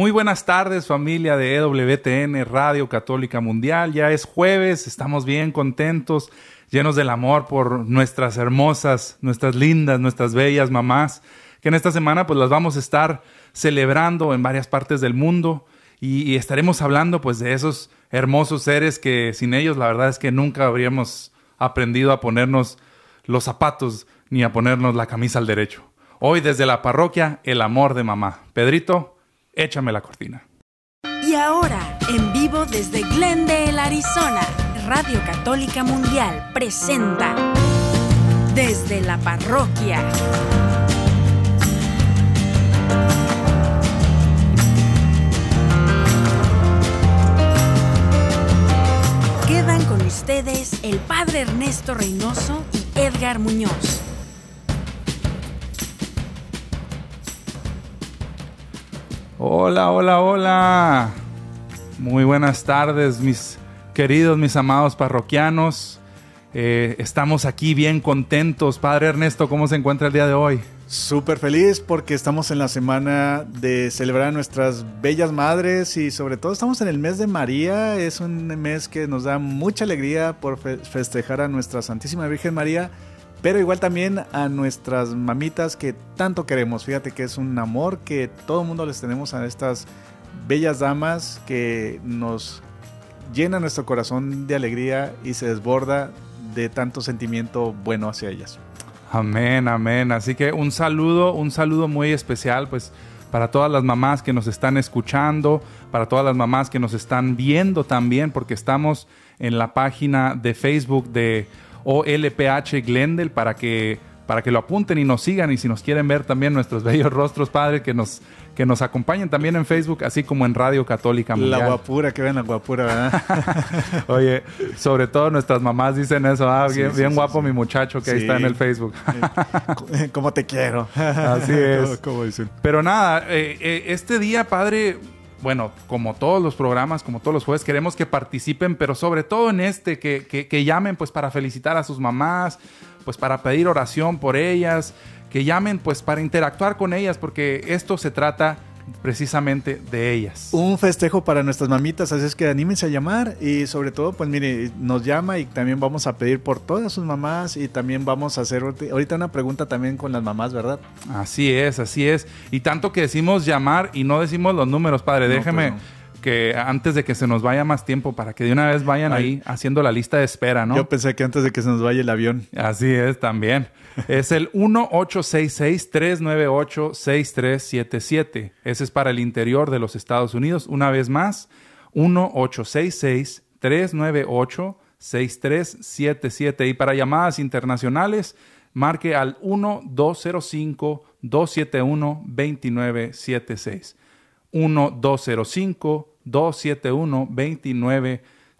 Muy buenas tardes familia de EWTN Radio Católica Mundial. Ya es jueves, estamos bien contentos, llenos del amor por nuestras hermosas, nuestras lindas, nuestras bellas mamás, que en esta semana pues las vamos a estar celebrando en varias partes del mundo y, estaremos hablando pues de esos hermosos seres que sin ellos la verdad es que nunca habríamos aprendido a ponernos los zapatos ni a ponernos la camisa al derecho. Hoy desde la parroquia, el amor de mamá. Pedrito, Échame la cortina. Y ahora, en vivo desde Glendale, Arizona, Radio Católica Mundial presenta Desde la Parroquia. Quedan con ustedes el Padre Ernesto Reynoso y Edgar Muñoz. Hola, hola, hola. Muy buenas tardes, mis queridos, mis amados parroquianos. Eh, estamos aquí bien contentos. Padre Ernesto, ¿cómo se encuentra el día de hoy? Súper feliz porque estamos en la semana de celebrar a nuestras bellas madres y sobre todo estamos en el mes de María. Es un mes que nos da mucha alegría por festejar a nuestra Santísima Virgen María pero igual también a nuestras mamitas que tanto queremos. Fíjate que es un amor que todo el mundo les tenemos a estas bellas damas que nos llena nuestro corazón de alegría y se desborda de tanto sentimiento bueno hacia ellas. Amén, amén. Así que un saludo, un saludo muy especial, pues para todas las mamás que nos están escuchando, para todas las mamás que nos están viendo también, porque estamos en la página de Facebook de o LPH Glendale para que, para que lo apunten y nos sigan y si nos quieren ver también nuestros bellos rostros, Padre, que nos, que nos acompañen también en Facebook, así como en Radio Católica Mundial. La guapura, que vean la guapura, ¿verdad? Oye, sobre todo nuestras mamás dicen eso, ah, bien, guapo mi muchacho que ahí está en el Facebook. como te quiero. Así es. Pero nada, eh, eh, este día, Padre bueno, como todos los programas, como todos los jueves, queremos que participen, pero sobre todo en este, que, que, llamen pues para felicitar a sus mamás, pues para pedir oración por ellas, que llamen pues para interactuar con ellas, porque esto se trata precisamente de ellas. Un festejo para nuestras mamitas, así es que anímense a llamar y sobre todo, pues mire, nos llama y también vamos a pedir por todas sus mamás y también vamos a hacer ahorita una pregunta también con las mamás, ¿verdad? Así es, así es. Y tanto que decimos llamar y no decimos los números, padre, déjeme... Pues que antes de que se nos vaya más tiempo, para que de una vez vayan ahí haciendo la lista de espera, ¿no? Yo pensé que antes de que se nos vaya el avión. Así es, también. Es el 1866-398-6377. Ese es para el interior de los Estados Unidos. Una vez más, 1866-398-6377. Y para llamadas internacionales, marque al 1205-271-2976. 1205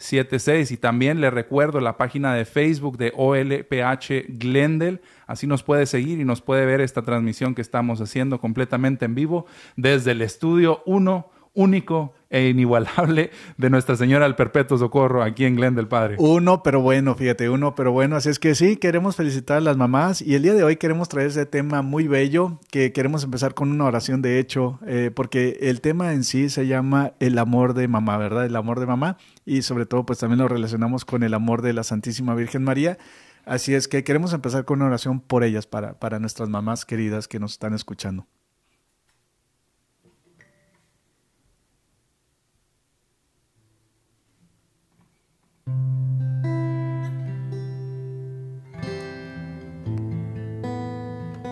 271-2976. Y también le recuerdo la página de Facebook de OLPH Glendale. Así nos puede seguir y nos puede ver esta transmisión que estamos haciendo completamente en vivo desde el estudio 1 único e inigualable de Nuestra Señora del Perpetuo Socorro aquí en Glendale, Padre. Uno, pero bueno, fíjate, uno, pero bueno. Así es que sí, queremos felicitar a las mamás y el día de hoy queremos traer ese tema muy bello que queremos empezar con una oración, de hecho, eh, porque el tema en sí se llama el amor de mamá, ¿verdad? El amor de mamá y sobre todo pues también lo relacionamos con el amor de la Santísima Virgen María. Así es que queremos empezar con una oración por ellas, para, para nuestras mamás queridas que nos están escuchando.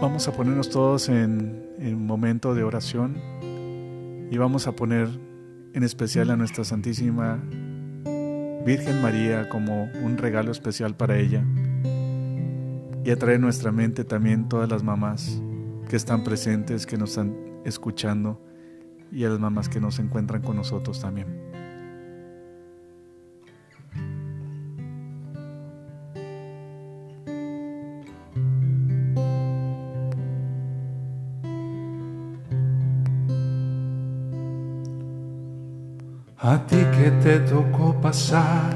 Vamos a ponernos todos en, un momento de oración y vamos a poner en especial a nuestra Santísima Virgen María como un regalo especial para ella y atraer en nuestra mente también todas las mamás que están presentes, que nos están escuchando y a las mamás que nos encuentran con nosotros también. A ti que te tocó pasar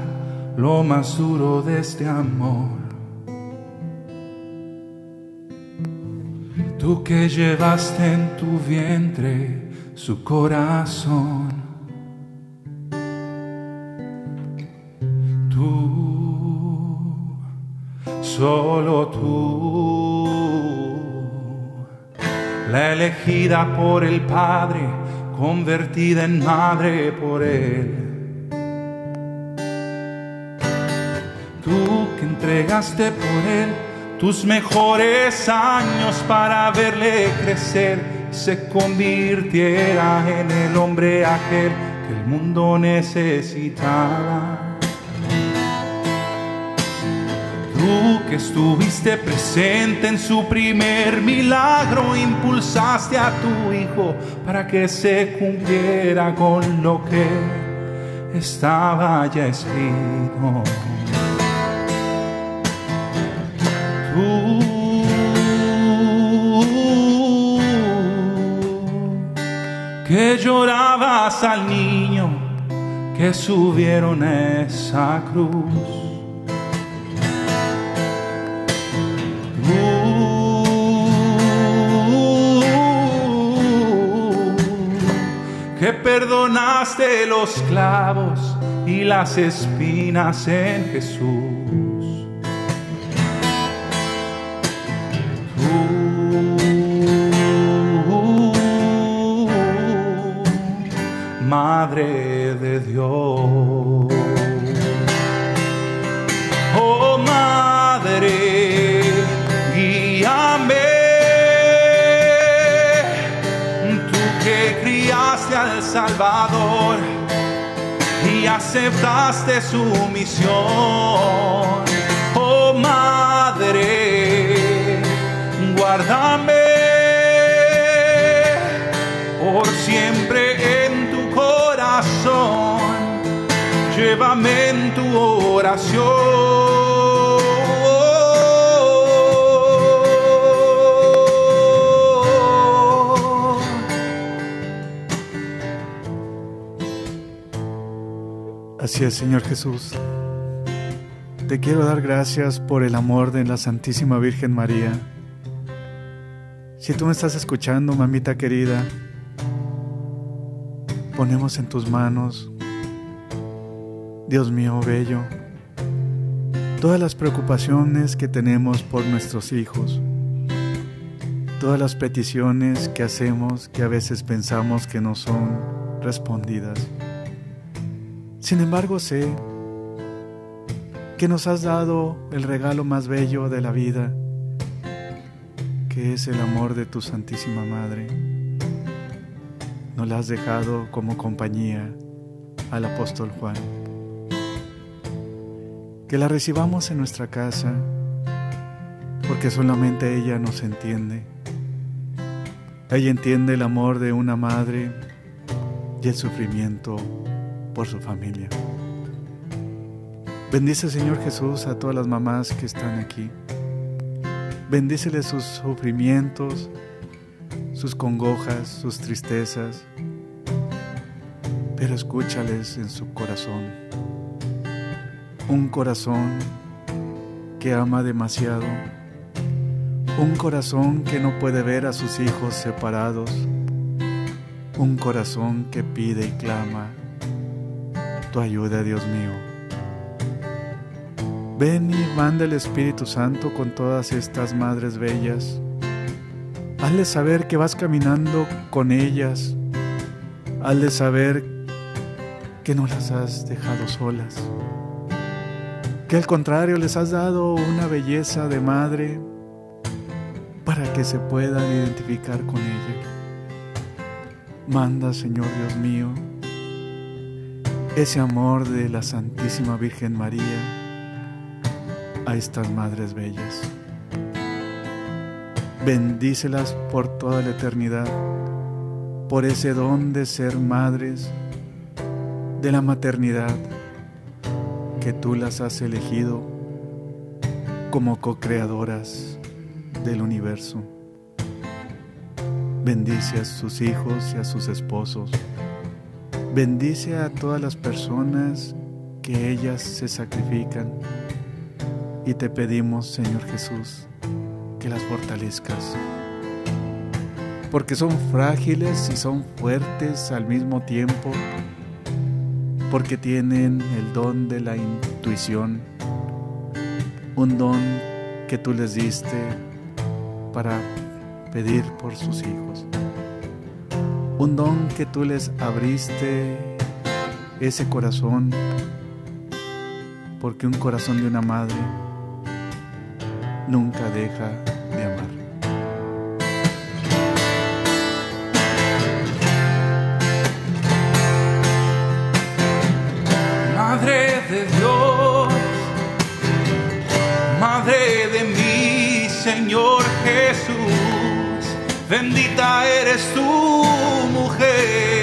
lo más duro de este amor. Tú que llevaste en tu vientre su corazón. Tú, solo tú, la elegida por el Padre, convertida en madre por Él. Tú que entregaste por Él tus mejores años para verle crecer se convirtiera en el hombre aquel que el mundo necesitaba. Tú que estuviste presente en su primer milagro, impulsaste a tu hijo para que se cumpliera con lo que estaba ya escrito. Tú que llorabas al niño que subieron esa cruz. Que perdonaste los clavos y las espinas en Jesús. Madre de Dios. Al Salvador y aceptaste su misión. Oh Madre, guárdame por siempre llévame en tu oración. Así es, Señor Jesús. Te quiero dar gracias por el amor de la Santísima Virgen María. Si tú me estás escuchando, mamita querida, ponemos en tus manos, Dios mío bello, todas las preocupaciones que tenemos por nuestros hijos, todas las peticiones que hacemos que a veces pensamos que no son respondidas. Sin embargo, sé que nos has dado el regalo más bello de la vida, que es el amor de tu Santísima Madre no la has dejado como compañía al apóstol Juan. Que la recibamos en nuestra casa, porque solamente ella nos entiende. Ella entiende el amor de una madre y el sufrimiento por su familia. Bendice Señor Jesús a todas las mamás que están aquí. Bendícele sus sufrimientos, sus congojas, sus tristezas, pero escúchales en su corazón. Un corazón que ama demasiado, un corazón que no puede ver a sus hijos separados, un corazón que pide y clama tu ayuda, Dios mío. Ven y manda el Espíritu Santo con todas estas madres bellas Hazle saber que vas caminando con ellas. Hazle saber que no las has dejado solas. Que al contrario les has dado una belleza de madre para que se puedan identificar con ella. Manda, Señor Dios mío, ese amor de la Santísima Virgen María a estas madres bellas. Bendícelas por toda la eternidad, por ese don de ser madres, de la maternidad, que tú las has elegido como co-creadoras del universo. Bendice a sus hijos y a sus esposos. Bendice a todas las personas que ellas se sacrifican. Y te pedimos, Señor Jesús, que las fortalezcas. porque son frágiles y son fuertes al mismo tiempo, porque tienen el don de la intuición, un don que tú les diste para pedir por sus hijos, un don que tú les abriste ese corazón, porque un corazón de una madre nunca deja de amar. Madre de Dios, Madre de mi Señor Jesús, bendita eres tú, mujer.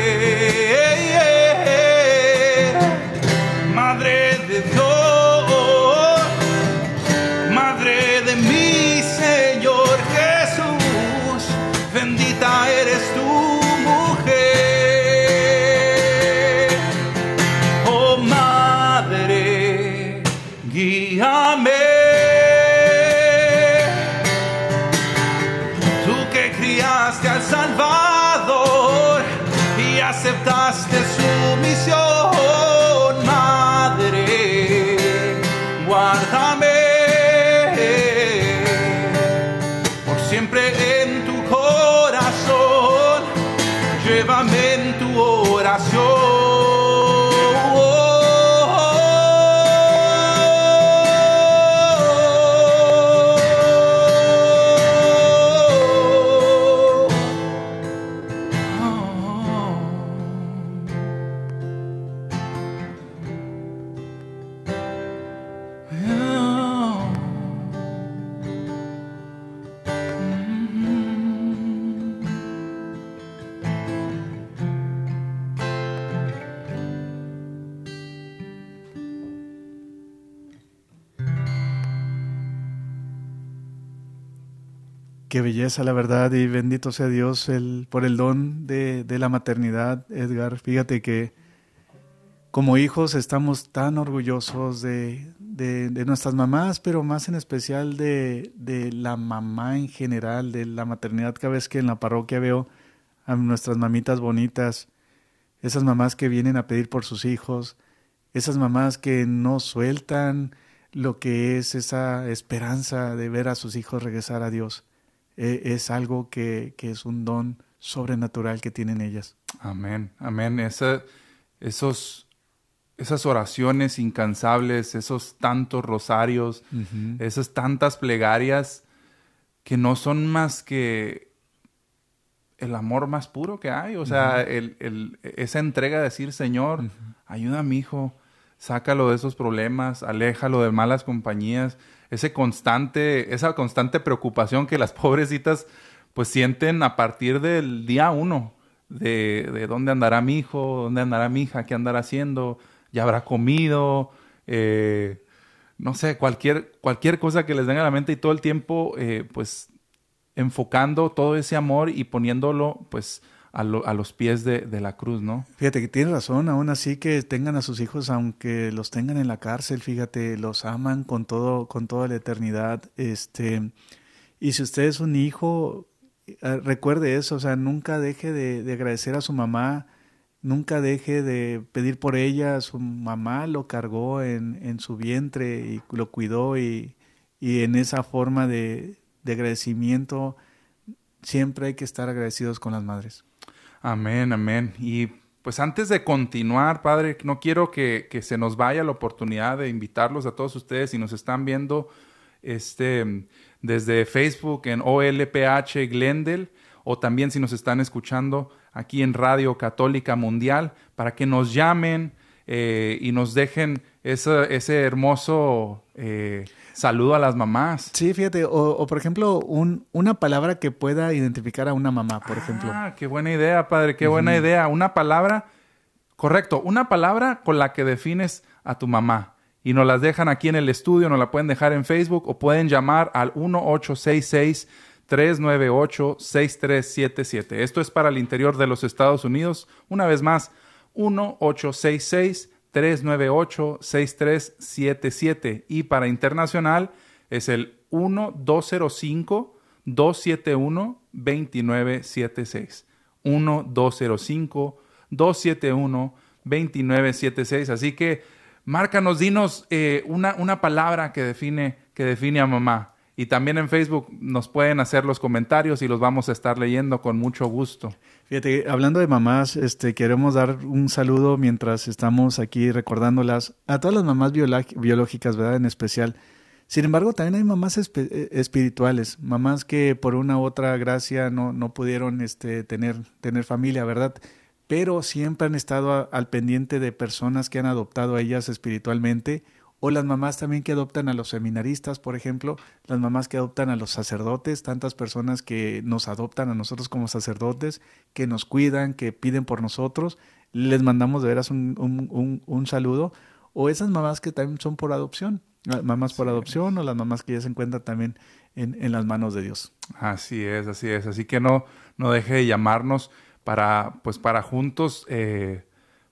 Qué belleza, la verdad, y bendito sea Dios por el don de, la maternidad, Edgar. Fíjate que como hijos estamos tan orgullosos de, de, de nuestras mamás, pero más en especial de, de, la mamá en general, de la maternidad. Cada vez que en la parroquia veo a nuestras mamitas bonitas, esas mamás que vienen a pedir por sus hijos, esas mamás que no sueltan lo que es esa esperanza de ver a sus hijos regresar a Dios. Eh, es algo que, que, es un don sobrenatural que tienen ellas. Amén, amén. Esa, esos esas oraciones incansables, esos tantos rosarios, uh -huh. esas tantas plegarias que no son más que el amor más puro que hay. O sea, uh -huh. el, el, esa entrega de decir, Señor, uh -huh. ayuda a mi hijo, sácalo de esos problemas, aléjalo de malas compañías, ese constante, esa constante preocupación que las pobrecitas pues sienten a partir del día uno. De, de dónde andará mi hijo, dónde andará mi hija, qué andará haciendo, ya habrá comido, eh, no sé, cualquier, cualquier cosa que les venga a la mente y todo el tiempo, eh, pues, enfocando todo ese amor y poniéndolo, pues, a, lo, a los pies de, la cruz, ¿no? Fíjate que tienes razón, aún así que tengan a sus hijos, aunque los tengan en la cárcel, fíjate, los aman con todo, con toda la eternidad, este, y si usted es un hijo, eh, recuerde eso, o sea, nunca deje de, de agradecer a su mamá, Nunca deje de pedir por ella. Su mamá lo cargó en, su vientre y lo cuidó y, y en esa forma de, agradecimiento siempre hay que estar agradecidos con las madres. Amén, amén. Y pues antes de continuar, Padre, no quiero que, que se nos vaya la oportunidad de invitarlos a todos ustedes si nos están viendo este, desde Facebook en OLPH Glendale o también si nos están escuchando aquí en Radio Católica Mundial para que nos llamen eh, y nos dejen ese, ese hermoso eh, saludo a las mamás. Sí, fíjate, o, o por ejemplo, un, una palabra que pueda identificar a una mamá, por ah, ejemplo. Ah, qué buena idea, padre, qué uh -huh. buena idea. Una palabra, correcto, una palabra con la que defines a tu mamá. Y nos las dejan aquí en el estudio, nos la pueden dejar en Facebook o pueden llamar al 1866 398-6377. Esto es para el interior de los Estados Unidos. Una vez más, 1-866-398-6377. Y para internacional es el 1205 271-2976. 1-205-271-2976. Así que márcanos, dinos eh, una, una palabra que define, que define a mamá. Y también en Facebook nos pueden hacer los comentarios y los vamos a estar leyendo con mucho gusto. Fíjate, hablando de mamás, este, queremos dar un saludo mientras estamos aquí recordándolas a todas las mamás biológicas, ¿verdad? En especial. Sin embargo, también hay mamás eh, espirituales, mamás que por una u otra gracia no, no pudieron este, tener, tener familia, ¿verdad? Pero siempre han estado al pendiente de personas que han adoptado a ellas espiritualmente o las mamás también que adoptan a los seminaristas, por ejemplo, las mamás que adoptan a los sacerdotes, tantas personas que nos adoptan a nosotros como sacerdotes, que nos cuidan, que piden por nosotros, les mandamos de veras un, un, un, saludo. O esas mamás que también son por adopción, mamás por adopción o las mamás que ya se encuentran también en, en, las manos de Dios. Así es, así es. Así que no, no deje de llamarnos para, pues para juntos, eh,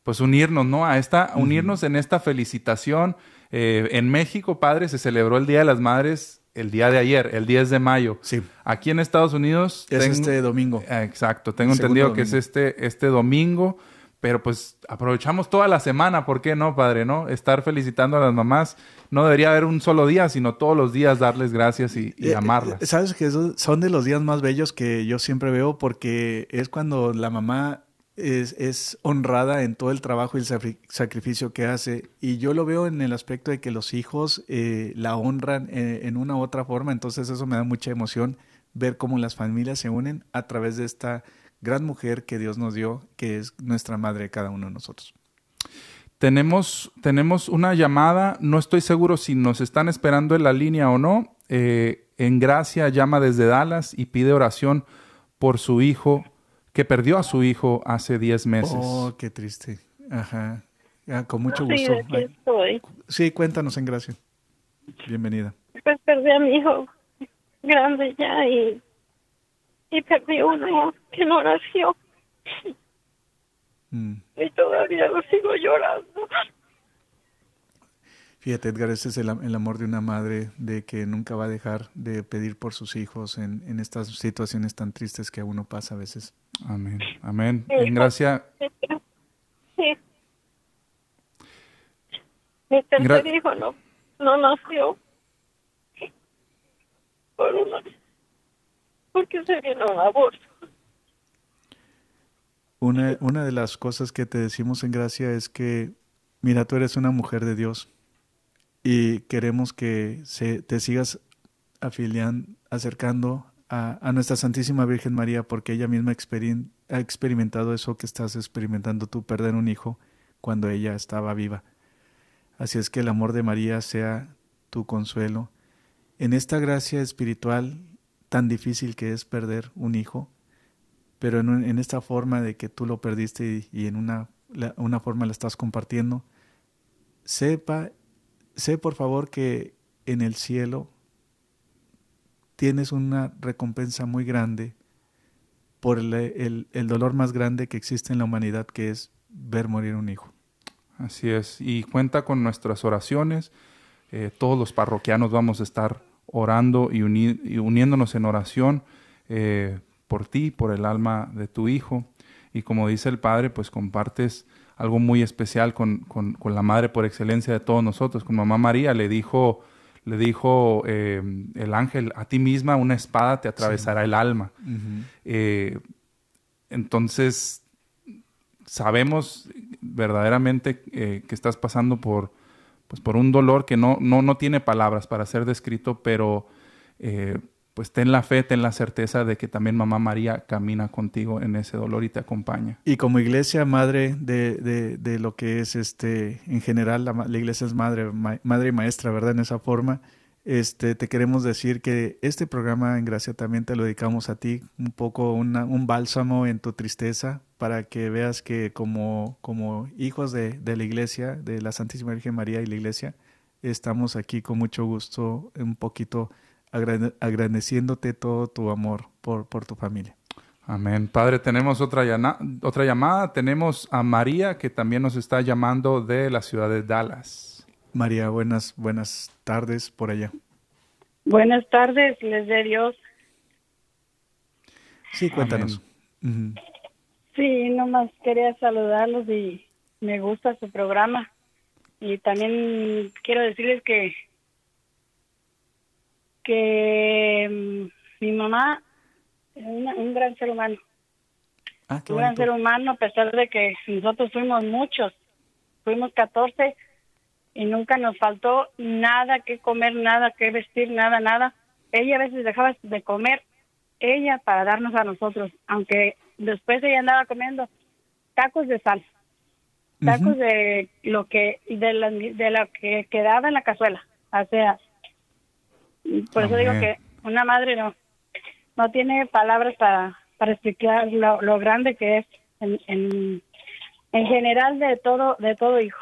pues unirnos, ¿no? A esta, unirnos en esta felicitación eh, en México, padre, se celebró el Día de las Madres el día de ayer, el 10 de mayo. Sí. Aquí en Estados Unidos... Es este domingo. Ah, exacto, tengo entendido que es este, este domingo, pero pues aprovechamos toda la semana, ¿por qué no, padre? ¿No? Estar felicitando a las mamás. No debería haber un solo día, sino todos los días darles gracias y, y eh, amarlas. Eh, Sabes que son de los días más bellos que yo siempre veo porque es cuando la mamá es, honrada en todo el trabajo y el sacrificio que hace. Y yo lo veo en el aspecto de que los hijos eh, la honran eh, en una u otra forma. Entonces eso me da mucha emoción ver cómo las familias se unen a través de esta gran mujer que Dios nos dio, que es nuestra madre cada uno de nosotros. Tenemos, tenemos una llamada, no estoy seguro si nos están esperando en la línea o no. Eh, en Gracia llama desde Dallas y pide oración por su hijo que perdió a su hijo hace 10 meses. Oh, qué triste. Ajá. con mucho gusto. Sí, aquí estoy. Sí, cuéntanos en gracia. Bienvenida. Pues perdí a mi hijo grande ya y, y perdí uno que no nació. Mm. Y todavía lo sigo llorando. Fíjate, Edgar, ese es el, amor de una madre, de que nunca va a dejar de pedir por sus hijos en, en estas situaciones tan tristes que a uno pasa a veces. Amén, amén. En gracia. Sí. Mi tercer hijo no, no nació por una, porque se vino un aborto. Una, una de las cosas que te decimos en gracia es que, mira, tú eres una mujer de Dios y queremos que se, te sigas afiliando, acercando a, nuestra Santísima Virgen María porque ella misma ha experimentado eso que estás experimentando tú, perder un hijo cuando ella estaba viva. Así es que el amor de María sea tu consuelo. En esta gracia espiritual tan difícil que es perder un hijo, pero en, esta forma de que tú lo perdiste y, en una, una forma la estás compartiendo, sepa, sé por favor que en el cielo tienes una recompensa muy grande por el, dolor más grande que existe en la humanidad, que es ver morir un hijo. Así es, y cuenta con nuestras oraciones. Eh, todos los parroquianos vamos a estar orando y, uniéndonos en oración eh, por ti, por el alma de tu hijo. Y como dice el Padre, pues compartes algo muy especial con, con, con la Madre por excelencia de todos nosotros. Con Mamá María le dijo le dijo eh, el ángel, a ti misma una espada te atravesará el alma. Eh, entonces, sabemos verdaderamente eh, que estás pasando por, pues, por un dolor que no, no, no tiene palabras para ser descrito, pero pues ten la fe, ten la certeza de que también Mamá María camina contigo en ese dolor y te acompaña. Y como iglesia madre de, de, de lo que es este, en general, la, iglesia es madre, madre y maestra, ¿verdad? En esa forma, este, te queremos decir que este programa en Gracia también te lo dedicamos a ti, un poco un bálsamo en tu tristeza, para que veas que como, como hijos de, de la iglesia, de la Santísima Virgen María y la iglesia, estamos aquí con mucho gusto, un poquito agradeciéndote todo tu amor por, por tu familia. Amén. Padre, tenemos otra, otra llamada. Tenemos a María que también nos está llamando de la ciudad de Dallas. María, buenas, buenas tardes por allá. Buenas tardes, les de Dios. Sí, cuéntanos. Sí, nomás quería saludarlos y me gusta su programa. Y también quiero decirles que que mm, mi mamá es un gran ser humano. Ah, un gran ser humano, a pesar de que nosotros fuimos muchos, fuimos 14 y nunca nos faltó nada que comer, nada que vestir, nada, nada. Ella a veces dejaba de comer, ella para darnos a nosotros, aunque después ella andaba comiendo tacos de sal, tacos de lo que de la, de lo que quedaba en la cazuela, o sea, por eso digo que una madre no no tiene palabras para para explicar lo, grande que es en, en, en general de todo de todo hijo.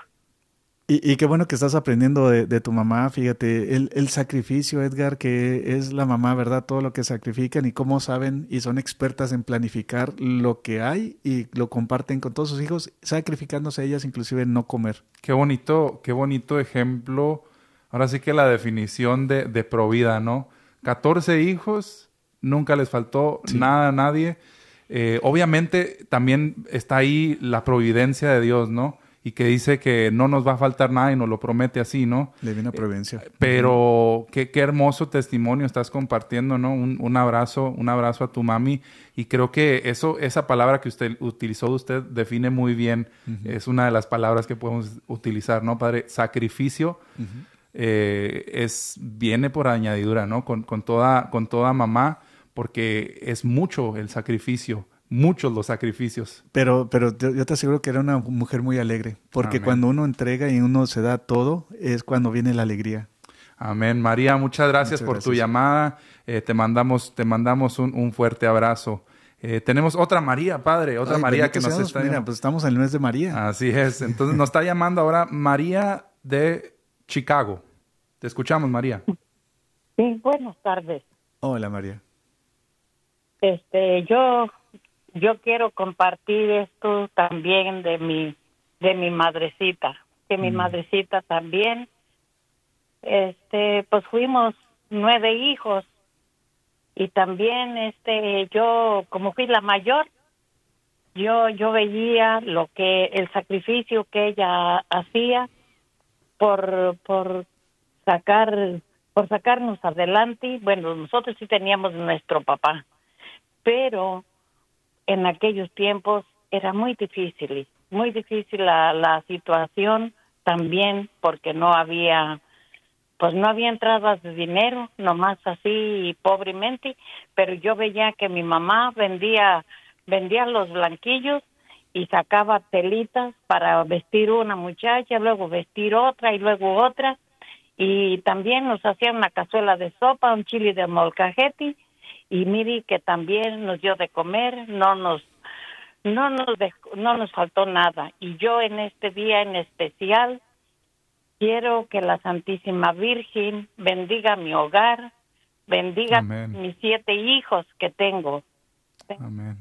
Y, qué bueno que estás aprendiendo de, tu mamá, fíjate, el, el, sacrificio, Edgar, que es la mamá, ¿verdad? Todo lo que sacrifican y cómo saben y son expertas en planificar lo que hay y lo comparten con todos sus hijos, sacrificándose ellas inclusive en no comer. Qué bonito, qué bonito ejemplo. Ahora sí que la definición de, de provida, ¿no? 14 hijos, nunca les faltó nada a nadie. Eh, obviamente también está ahí la providencia de Dios, ¿no? y que dice que no nos va a faltar nada y nos lo promete así, ¿no? Divina providencia. Eh, pero qué, qué, hermoso testimonio estás compartiendo, ¿no? Un, un, abrazo, un abrazo a tu mami. Y creo que eso, esa palabra que usted utilizó, usted define muy bien. Es una de las palabras que podemos utilizar, ¿no, padre? Sacrificio. Eh, es, viene por añadidura, ¿no? Con, con, toda, con toda mamá, porque es mucho el sacrificio muchos los sacrificios. Pero, pero yo te aseguro que era una mujer muy alegre, porque cuando uno entrega y uno se da todo, es cuando viene la alegría. Amén. María, muchas gracias por tu llamada. Eh, te mandamos, te mandamos un, fuerte abrazo. Eh, tenemos otra María, padre, otra María que nos está. Mira, pues estamos en el mes de María. Así es. Entonces nos está llamando ahora María de Chicago. Te escuchamos, María. Sí, buenas tardes. Hola, María. Este, yo yo quiero compartir esto también de mi de mi madrecita que mi mm. madrecita también este pues fuimos nueve hijos y también este yo como fui la mayor yo yo veía lo que el sacrificio que ella hacía por por sacar por sacarnos adelante. Bueno nosotros sí teníamos nuestro papá pero en aquellos tiempos era muy difícil, muy difícil la, la situación también porque no había, pues no había entradas de dinero, nomás así pobremente, pero yo veía que mi mamá vendía, vendía los blanquillos y sacaba telitas para vestir una muchacha, luego vestir otra y luego otra, y también nos hacía una cazuela de sopa, un chile de molcajete y mire que también nos dio de comer, no nos no nos no nos faltó nada y yo en este día en especial quiero que la Santísima Virgen bendiga mi hogar, bendiga mis siete hijos que tengo. Amén.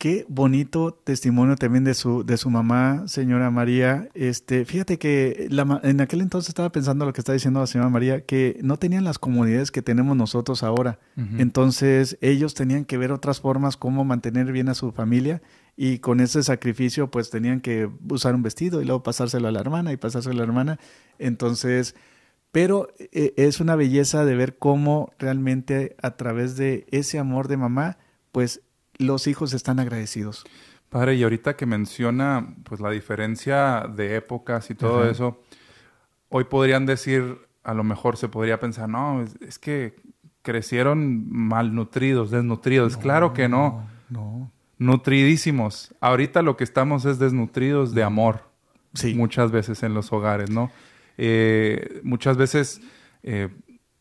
Qué bonito testimonio también de su, de su mamá, señora María. Este, fíjate que la, en aquel entonces estaba pensando lo que está diciendo la señora María, que no tenían las comunidades que tenemos nosotros ahora. Entonces ellos tenían que ver otras formas como mantener bien a su familia y con ese sacrificio pues tenían que usar un vestido y luego pasárselo a la hermana y pasárselo a la hermana. Entonces, pero eh, es una belleza de ver cómo realmente a través de ese amor de mamá, pues los hijos están agradecidos. Padre, y ahorita que menciona pues la diferencia de épocas y todo eso, hoy podrían decir, a lo mejor se podría pensar, no, es, que crecieron malnutridos, desnutridos. claro que no. No. Nutridísimos. Ahorita lo que estamos es desnutridos de amor. Sí. Muchas veces en los hogares, ¿no? Eh, muchas veces eh,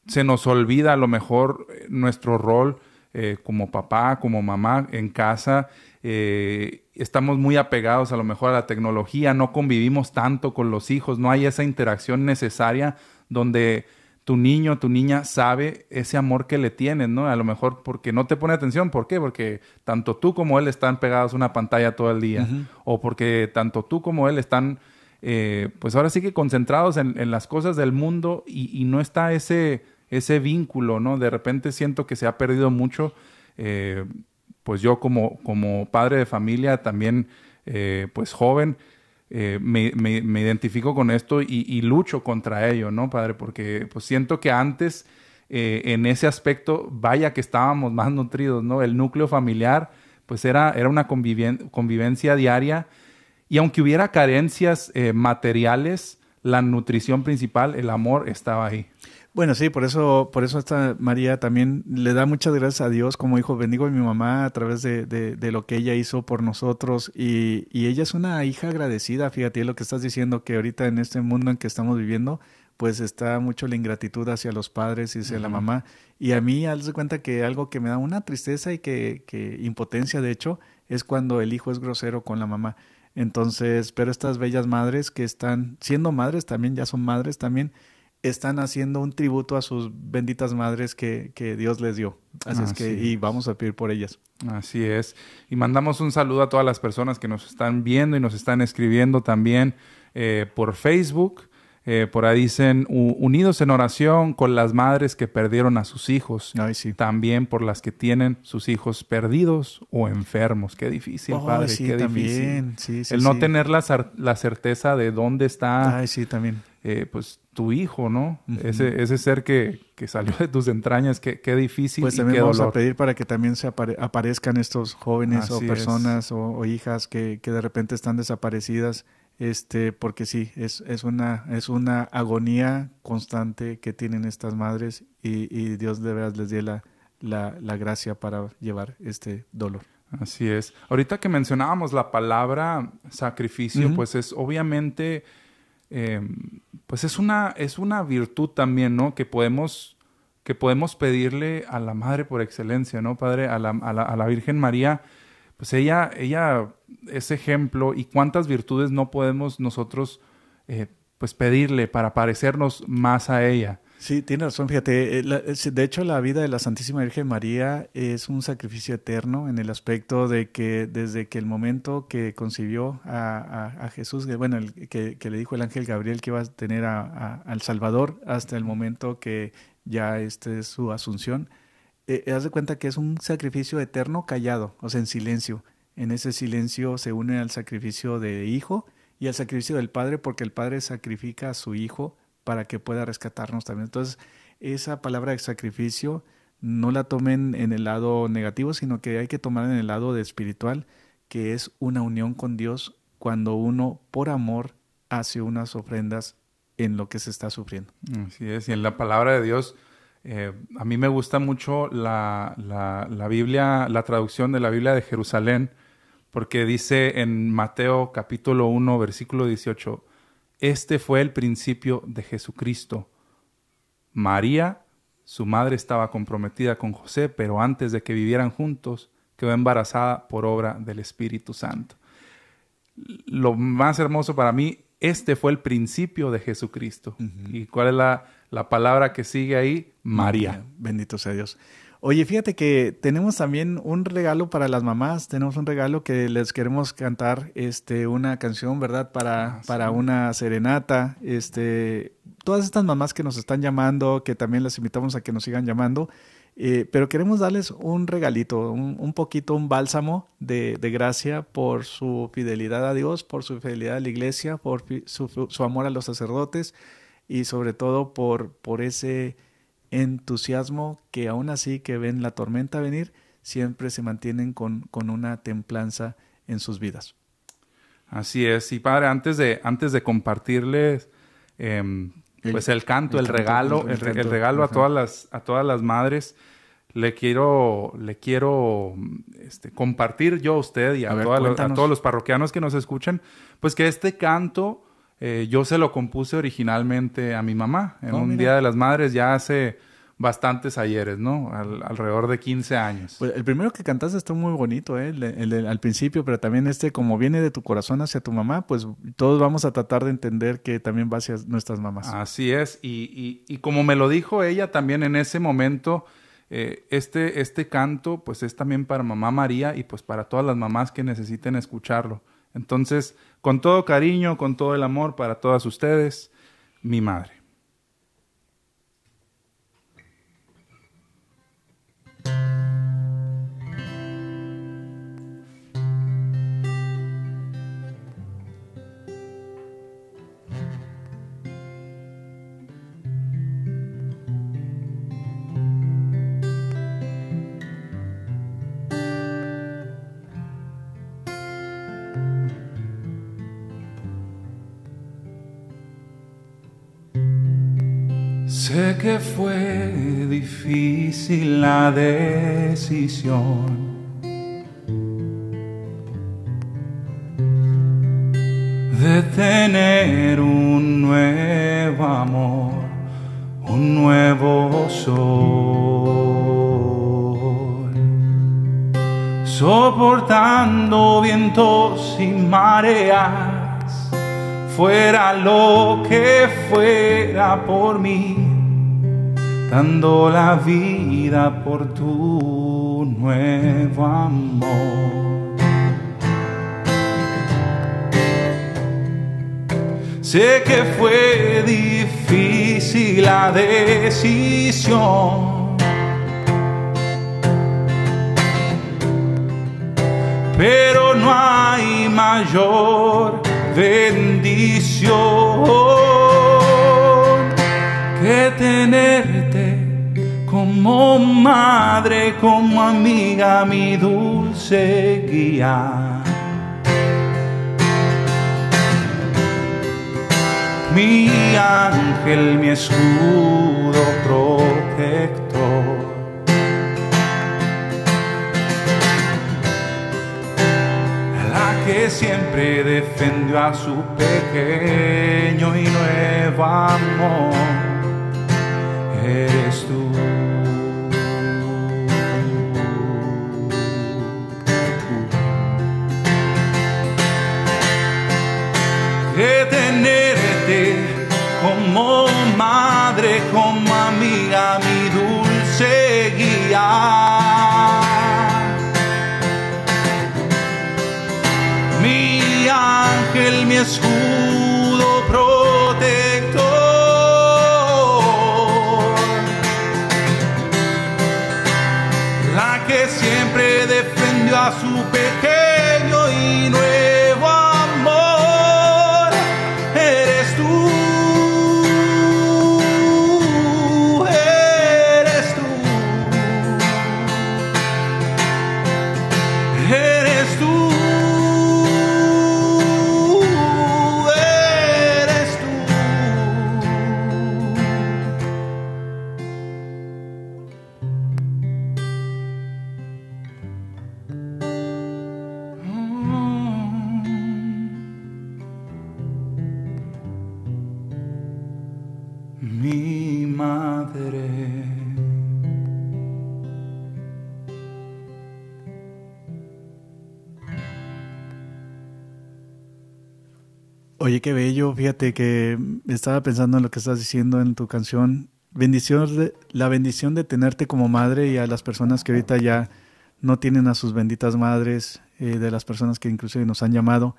se nos olvida a lo mejor nuestro rol eh, como papá, como mamá en casa. Eh, estamos muy apegados a lo mejor a la tecnología, no convivimos tanto con los hijos, no hay esa interacción necesaria donde tu niño, tu niña sabe ese amor que le tienes, ¿no? A lo mejor porque no te pone atención, ¿por qué? Porque tanto tú como él están pegados a una pantalla todo el día, o porque tanto tú como él están, eh, pues ahora sí que concentrados en, las cosas del mundo y no está ese ese vínculo, ¿no? De repente siento que se ha perdido mucho eh, pues yo como, como padre de familia también, eh, pues joven, eh, me, me, identifico con esto y, lucho contra ello, ¿no, padre? Porque pues siento que antes, en ese aspecto, vaya que estábamos más nutridos, ¿no? El núcleo familiar, pues era, era una convivencia diaria y aunque hubiera carencias materiales, la nutrición principal, el amor, estaba ahí. Bueno, sí, por eso, por eso esta María también le da muchas gracias a Dios, como dijo, bendigo a mi mamá a través de, de, lo que ella hizo por nosotros y, y, ella es una hija agradecida, fíjate lo que estás diciendo, que ahorita en este mundo en que estamos viviendo, pues está mucho la ingratitud hacia los padres y hacia la mamá. Y a mí, haz de cuenta que algo que me da una tristeza y que, que impotencia, de hecho, es cuando el hijo es grosero con la mamá. Entonces, pero estas bellas madres que están siendo madres también, ya son madres también, están haciendo un tributo a sus benditas madres que, que Dios les dio. Así es que, y vamos a pedir por ellas. Así es. Y mandamos un saludo a todas las personas que nos están viendo y nos están escribiendo también eh, por Facebook. Eh, por ahí dicen, unidos en oración con las madres que perdieron a sus hijos. También por las que tienen sus hijos perdidos o enfermos. Qué difícil, padre. qué también. difícil. El no tener la, la, certeza de dónde está. Ay, sí, también. Eh, pues tu hijo, ¿no? ese, ese ser que, que, salió de tus entrañas, qué, qué difícil. Pues también vamos a pedir para que también se aparezcan estos jóvenes o personas o, hijas que, que de repente están desaparecidas este, porque sí, es, es, una, es una agonía constante que tienen estas madres y, y Dios de verdad les dé la, la, la, gracia para llevar este dolor. Así es. Ahorita que mencionábamos la palabra sacrificio, pues es obviamente, em, pues es una, es una virtud también, ¿no? Que podemos, que podemos pedirle a la Madre por excelencia, ¿no, Padre? A la, a la, a la Virgen María, pues ella, ella es ejemplo y cuántas virtudes no podemos nosotros eh, pues pedirle para parecernos más a ella. Sí, tiene razón, fíjate, eh, de hecho la vida de la Santísima Virgen María es un sacrificio eterno en el aspecto de que desde que el momento que concibió a, Jesús, bueno, el, que, le dijo el ángel Gabriel que iba a tener al Salvador hasta el momento que ya este es su asunción, eh, haz de cuenta que es un sacrificio eterno callado, o sea, en silencio. En ese silencio se une al sacrificio de hijo y al sacrificio del padre, porque el padre sacrifica a su hijo para que pueda rescatarnos también. Entonces, esa palabra de sacrificio no la tomen en el lado negativo, sino que hay que tomar en el lado de espiritual, que es una unión con Dios cuando uno, por amor, hace unas ofrendas en lo que se está sufriendo. Así es, y en la palabra de Dios eh, a mí me gusta mucho la, la, Biblia, la traducción de la Biblia de Jerusalén, porque dice en Mateo capítulo 1, versículo 18, este fue el principio de Jesucristo. María, su madre estaba comprometida con José, pero antes de que vivieran juntos, quedó embarazada por obra del Espíritu Santo. Lo más hermoso para mí, este fue el principio de Jesucristo. ¿Y cuál es la, la palabra que sigue ahí, María. Bendito sea Dios. Oye, fíjate que tenemos también un regalo para las mamás, tenemos un regalo que les queremos cantar, este, una canción, ¿verdad? Para, ah, para una serenata, este, todas estas mamás que nos están llamando, que también las invitamos a que nos sigan llamando, eh, pero queremos darles un regalito, un, poquito, un bálsamo de, gracia por su fidelidad a Dios, por su fidelidad a la iglesia, por su, su amor a los sacerdotes, y sobre todo por, por ese entusiasmo que aún así que ven la tormenta venir, siempre se mantienen con, con una templanza en sus vidas. Así es. Y padre, antes de, antes de compartirles em, pues el canto, el, regalo, el, regalo a todas las, a todas las madres, le quiero, le quiero este, compartir yo a usted y a, a todos los parroquianos que nos escuchen, pues que este canto eh, yo se lo compuse originalmente a mi mamá en oh, un Día de las Madres ya hace bastantes ayeres, ¿no? alrededor de 15 años. Pues el primero que cantaste está muy bonito, ¿eh? El, al principio, pero también este, como viene de tu corazón hacia tu mamá, pues todos vamos a tratar de entender que también va hacia nuestras mamás. Así es, y, y, como me lo dijo ella también en ese momento, eh, este, este canto pues es también para mamá María y pues para todas las mamás que necesiten escucharlo. Entonces, con todo cariño, con todo el amor para todas ustedes, mi madre. Sé que fue difícil la decisión. de tener un nuevo amor, un nuevo sol, soportando vientos y mareas, fuera lo que fuera por mí, dando la vida por tu nuevo amor. Sé que fue difícil la decisión. Pero no hay mayor bendición que tenerte como madre, como amiga, mi dulce guía. mi ángel, mi escudo protector. La que siempre defendió a su pequeño y nuevo amor, eres tú. Que tenerte como madre, como amiga, mi dulce guía. Mi ángel, mi escudo protector. La que siempre defendió a su pequeño Eres Qué bello. Fíjate que estaba pensando en lo que estás diciendo en tu canción. Bendición la bendición de tenerte como madre y a las personas que ahorita ya no tienen a sus benditas madres, eh, de las personas que inclusive nos han llamado.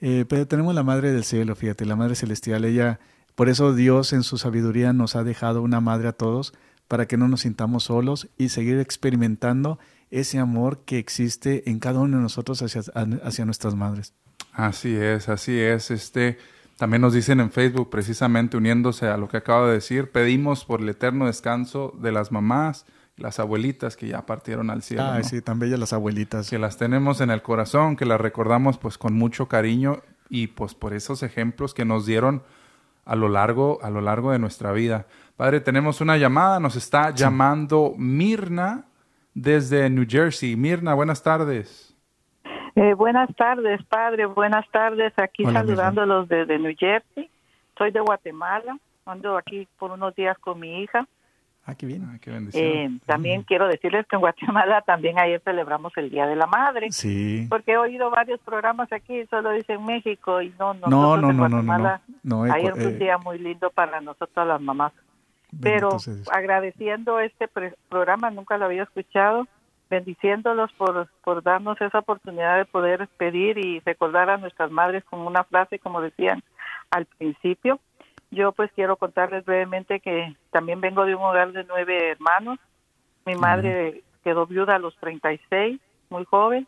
Eh, pero tenemos la Madre del Cielo, fíjate, la Madre Celestial. Ella, por eso Dios en su sabiduría nos ha dejado una madre a todos para que no nos sintamos solos y seguir experimentando ese amor que existe en cada uno de nosotros hacia nuestras madres. Así es, así es. Este también nos dicen en Facebook, precisamente uniéndose a lo que acabo de decir, pedimos por el eterno descanso de las mamás, las abuelitas que ya partieron al cielo. ¿no? sí, tan bellas las abuelitas. Que las tenemos en el corazón, que las recordamos pues con mucho cariño y pues por esos ejemplos que nos dieron a lo largo, a lo largo de nuestra vida. Padre, tenemos una llamada, nos está llamando Mirna desde New Jersey. Mirna, buenas tardes. Eh, buenas tardes, padre. Buenas tardes. Aquí Hola, saludándolos desde New Jersey. Soy de Guatemala. Ando aquí por unos días con mi hija. Ah, qué bien. Ay, qué bendición. Eh, también quiero decirles que en Guatemala también ayer celebramos el Día de la Madre. Sí. Porque he oído varios programas aquí, solo dicen México y no, No, nosotros no, en no, no, no, Guatemala, no. No, ayer eh, fue un día muy lindo para nosotros las mamás. Pero agradeciendo este pre- programa, nunca lo había escuchado, bendiciéndolos por, por darnos esa oportunidad de poder pedir y recordar a nuestras madres con una frase, como decían al principio. Yo pues quiero contarles brevemente que también vengo de un hogar de nueve hermanos. Mi madre quedó viuda a los 36, muy joven,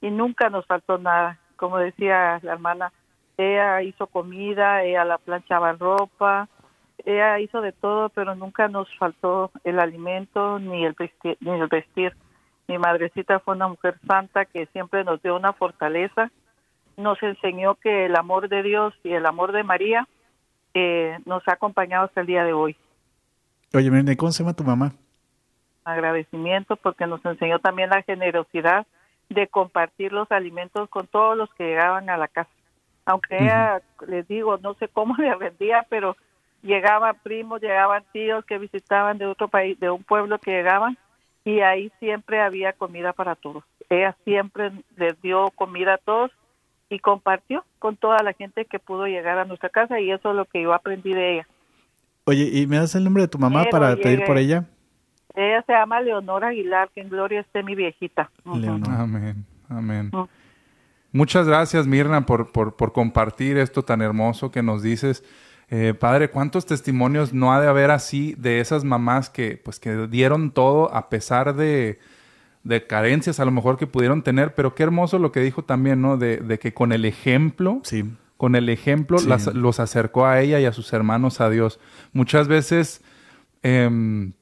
y nunca nos faltó nada. Como decía la hermana, ella hizo comida, ella la planchaba ropa, ella hizo de todo, pero nunca nos faltó el alimento ni el vestir. Ni el vestir. Mi madrecita fue una mujer santa que siempre nos dio una fortaleza, nos enseñó que el amor de Dios y el amor de María eh, nos ha acompañado hasta el día de hoy. Oye, Mirna, ¿cómo se llama tu mamá? Agradecimiento porque nos enseñó también la generosidad de compartir los alimentos con todos los que llegaban a la casa. Aunque ella, les digo, no sé cómo le vendía, pero llegaban primos, llegaban tíos que visitaban de otro país, de un pueblo que llegaban, y ahí siempre había comida para todos. Ella siempre les dio comida a todos y compartió con toda la gente que pudo llegar a nuestra casa y eso es lo que yo aprendí de ella. Oye, ¿y me das el nombre de tu mamá Pero para pedir por ella? Ella se llama Leonora Aguilar, que en gloria esté mi viejita. Leonora. Amén, amén. Mm. Muchas gracias, Mirna, por, por, por compartir esto tan hermoso que nos dices. Eh, padre, ¿cuántos testimonios no ha de haber así de esas mamás que, pues, que dieron todo a pesar de, de carencias a lo mejor que pudieron tener? Pero qué hermoso lo que dijo también, ¿no? De, de que con el ejemplo, Sí. con el ejemplo Sí. las- los acercó a ella y a sus hermanos a Dios. Muchas veces em,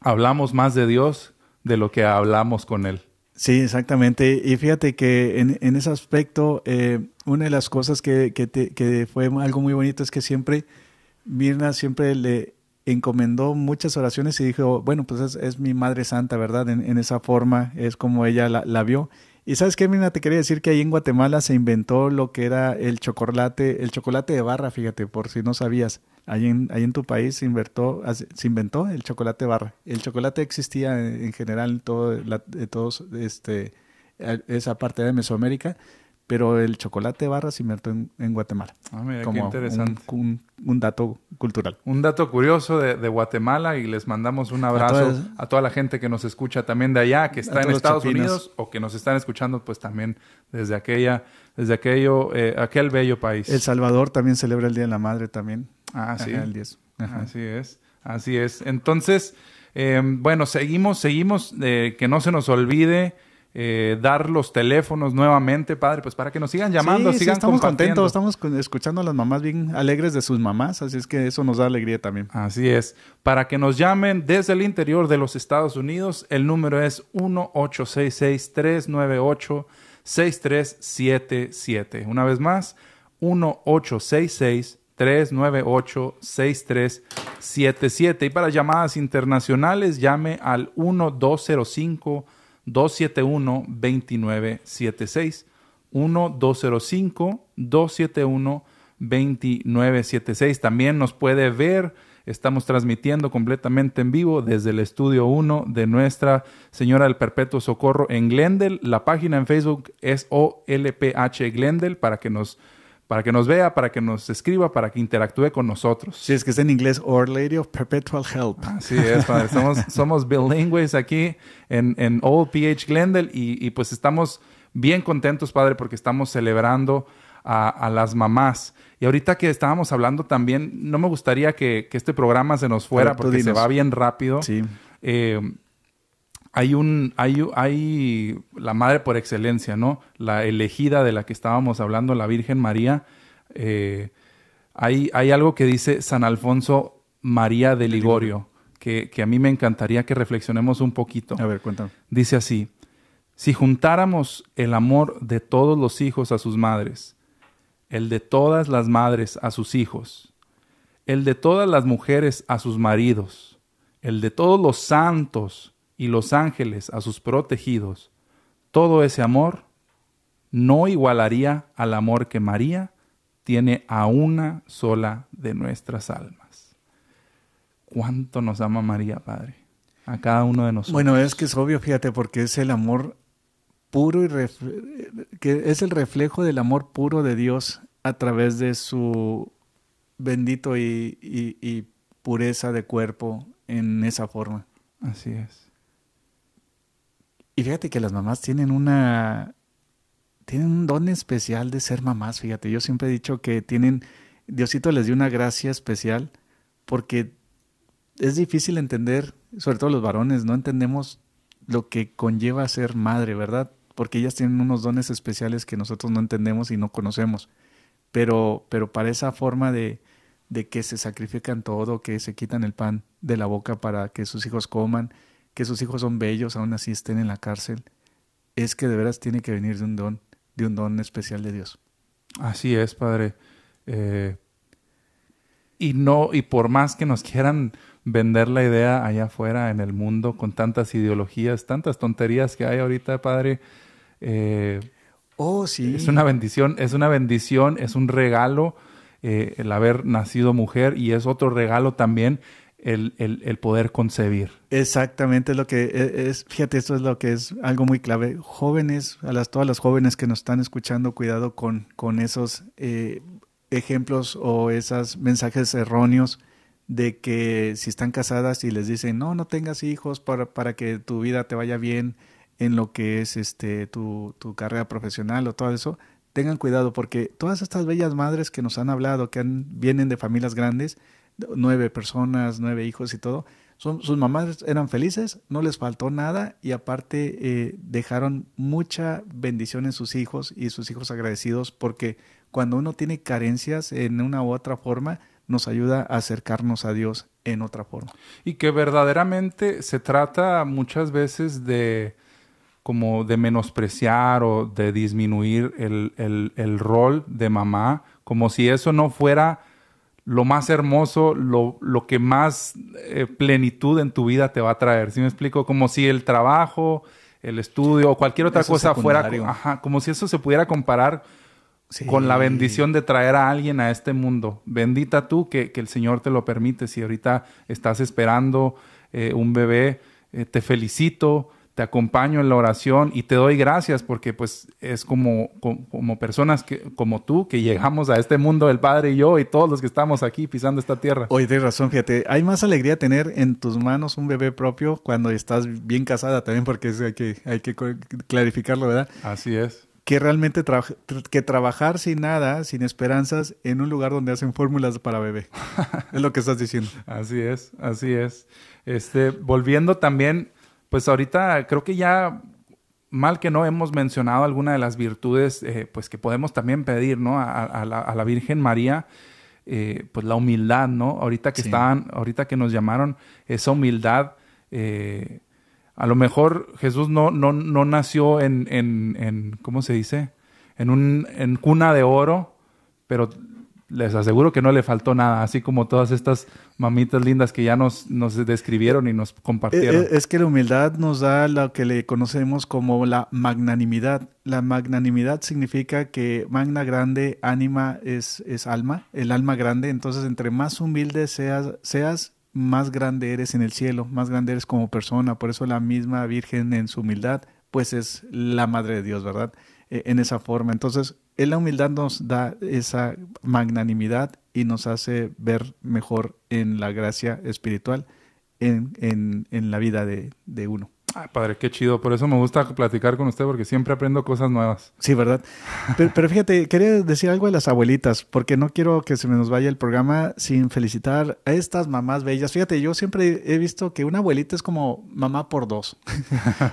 hablamos más de Dios de lo que hablamos con Él. Sí, exactamente. Y fíjate que en, en ese aspecto, eh, una de las cosas que, que, fue algo muy bonito es que siempre, Mirna siempre le encomendó muchas oraciones y dijo, bueno, pues es, mi Madre Santa, ¿verdad? En, esa forma es como ella la, vio. Y sabes qué, Mirna, te quería decir que ahí en Guatemala se inventó lo que era el chocolate, el chocolate de barra, fíjate, por si no sabías. Ahí en, ahí en tu país se inventó, se inventó el chocolate barra. El chocolate existía en, en general en todo, la, de todos, este, esa parte de Mesoamérica, pero el chocolate barra se inventó en, en Guatemala. Ah, mira, qué como interesante. Un, un- un dato cultural. Un dato curioso de, de Guatemala y les mandamos un abrazo a, todas- toda la gente que nos escucha también de allá, que está en Estados chapinas. Unidos o que nos están escuchando pues también desde aquella, desde aquello, eh, aquel bello país. El Salvador también celebra el Día de la Madre también. ah, sí. Ajá, el 10. Ajá. Así es, así es. Entonces, eh, bueno, seguimos, seguimos, eh, que no se nos olvide eh, dar los teléfonos nuevamente, padre, pues para que nos sigan llamando, Sí, sí, sigan estamos compartiendo. contentos, estamos escuchando a las mamás bien alegres de sus mamás, así es que eso nos da alegría también. Así es. Para que nos llamen desde el interior de los Estados Unidos, el número es 1-866-398-6377. Una vez más, 1-866-398-6377. Y para llamadas internacionales, llame al 1-205-271-2976. 1-205-271-2976. También nos puede ver. Estamos transmitiendo completamente en vivo desde el estudio 1 de Nuestra Señora del Perpetuo Socorro en Glendale. La página en Facebook es OLPH Glendale para que nos, para que nos vea, para que nos escriba, para que interactúe con nosotros. Sí, es que está en inglés, Our Lady of Perpetual Help. Así es, padre. Somos, somos bilingües aquí en, en Old PH Glendale y, y pues estamos bien contentos, padre, porque estamos celebrando a, a las mamás. Y ahorita que estábamos hablando también, no me gustaría que, que este programa se nos fuera porque se va bien rápido. Sí. Eh, hay un, hay, hay la madre por excelencia, ¿no? La elegida de la que estábamos hablando, la Virgen María. Eh, hay, hay algo que dice San Alfonso María de Ligorio, que, que a mí me encantaría que reflexionemos un poquito. A ver, cuéntame. Dice así, si juntáramos el amor de todos los hijos a sus madres, el de todas las madres a sus hijos, el de todas las mujeres a sus maridos, el de todos los santos y los ángeles a sus protegidos, todo ese amor no igualaría al amor que María tiene a una sola de nuestras almas. ¿Cuánto nos ama María, Padre? A cada uno de nosotros. Bueno, es que es obvio, fíjate, porque es el amor puro y que es el reflejo del amor puro de Dios a través de su bendito y, y- y pureza de cuerpo en esa forma. Así es. Y fíjate que las mamás tienen una tienen un don especial de ser mamás, fíjate, yo siempre he dicho que tienen Diosito les dio una gracia especial porque es difícil entender, sobre todo los varones, no entendemos lo que conlleva ser madre, ¿verdad? Porque ellas tienen unos dones especiales que nosotros no entendemos y no conocemos. Pero, pero para esa forma de, de que se sacrifican todo, que se quitan el pan de la boca para que sus hijos coman, que sus hijos son bellos, aún así estén en la cárcel, es que de veras tiene que venir de un don, de un don especial de Dios. Así es, Padre. Eh, y no, y por más que nos quieran vender la idea allá afuera en el mundo con tantas ideologías, tantas tonterías que hay ahorita, Padre. Eh, oh, sí. Es una bendición, es una bendición, es un regalo eh, el haber nacido mujer y es otro regalo también el, el, poder concebir. Exactamente lo que e, es, fíjate, esto es lo que es algo muy clave. Jóvenes, a las, todas las jóvenes que nos están escuchando, cuidado con, con esos eh, ejemplos o esos mensajes erróneos de que si están casadas y les dicen, no, no tengas hijos para, para que tu vida te vaya bien en lo que es este tu, tu carrera profesional o todo eso, tengan cuidado porque todas estas bellas madres que nos han hablado, que han, vienen de familias grandes, nueve personas, nueve hijos y todo, sus mamás eran felices, no les faltó nada y aparte eh, dejaron mucha bendición en sus hijos y sus hijos agradecidos porque cuando uno tiene carencias en una u otra forma, nos ayuda a acercarnos a Dios en otra forma. Y que verdaderamente se trata muchas veces de como de menospreciar o de disminuir el, rol de mamá, como si eso no fuera lo más hermoso, lo, lo que más eh, plenitud en tu vida te va a traer. ¿Sí me explico? Como si el trabajo, el estudio o cualquier otra cosa fuera, ajá, como si eso se pudiera comparar con la bendición de traer a alguien a este mundo. Bendita tú que, el Señor te lo permite. Si ahorita estás esperando eh, un bebé, eh, te felicito, te acompaño en la oración y te doy gracias porque pues es como, como, personas que, como tú que llegamos a este mundo, el Padre y yo y todos los que estamos aquí pisando esta tierra. Oye, tienes razón, fíjate, hay más alegría tener en tus manos un bebé propio cuando estás bien casada también porque hay, que, hay que clarificarlo, ¿verdad? Así es que realmente que trabajar sin nada, sin esperanzas, en un lugar donde hacen fórmulas para bebé. es lo que estás diciendo. Así es, así es. Este, volviendo también, pues ahorita creo que ya mal que no hemos mencionado alguna de las virtudes, eh, pues que podemos también pedir, ¿no? A, la, Virgen María, eh, pues la humildad, ¿no? Ahorita que estaban, ahorita que nos llamaron, esa humildad. Eh, a lo mejor Jesús no, no, no nació en, en, en, ¿cómo se dice? En un en cuna de oro, pero les aseguro que no le faltó nada, así como todas estas mamitas lindas que ya nos, nos describieron y nos compartieron. Es, es, que la humildad nos da lo que le conocemos como la magnanimidad. La magnanimidad significa que magna grande, ánima es, es alma, el alma grande. Entonces, entre más humilde seas, seas más grande eres en el cielo, más grande eres como persona. Por eso la misma Virgen en su humildad, pues es la Madre de Dios, ¿verdad? E, en esa forma. Entonces, la humildad nos da esa magnanimidad y nos hace ver mejor en la gracia espiritual en, en, en la vida de, de uno. Ay, padre, qué chido. Por eso me gusta platicar con usted porque siempre aprendo cosas nuevas. Sí, ¿verdad? Pero, fíjate, quería decir algo de las abuelitas porque no quiero que se me nos vaya el programa sin felicitar a estas mamás bellas. Fíjate, yo siempre he visto que una abuelita es como mamá por dos.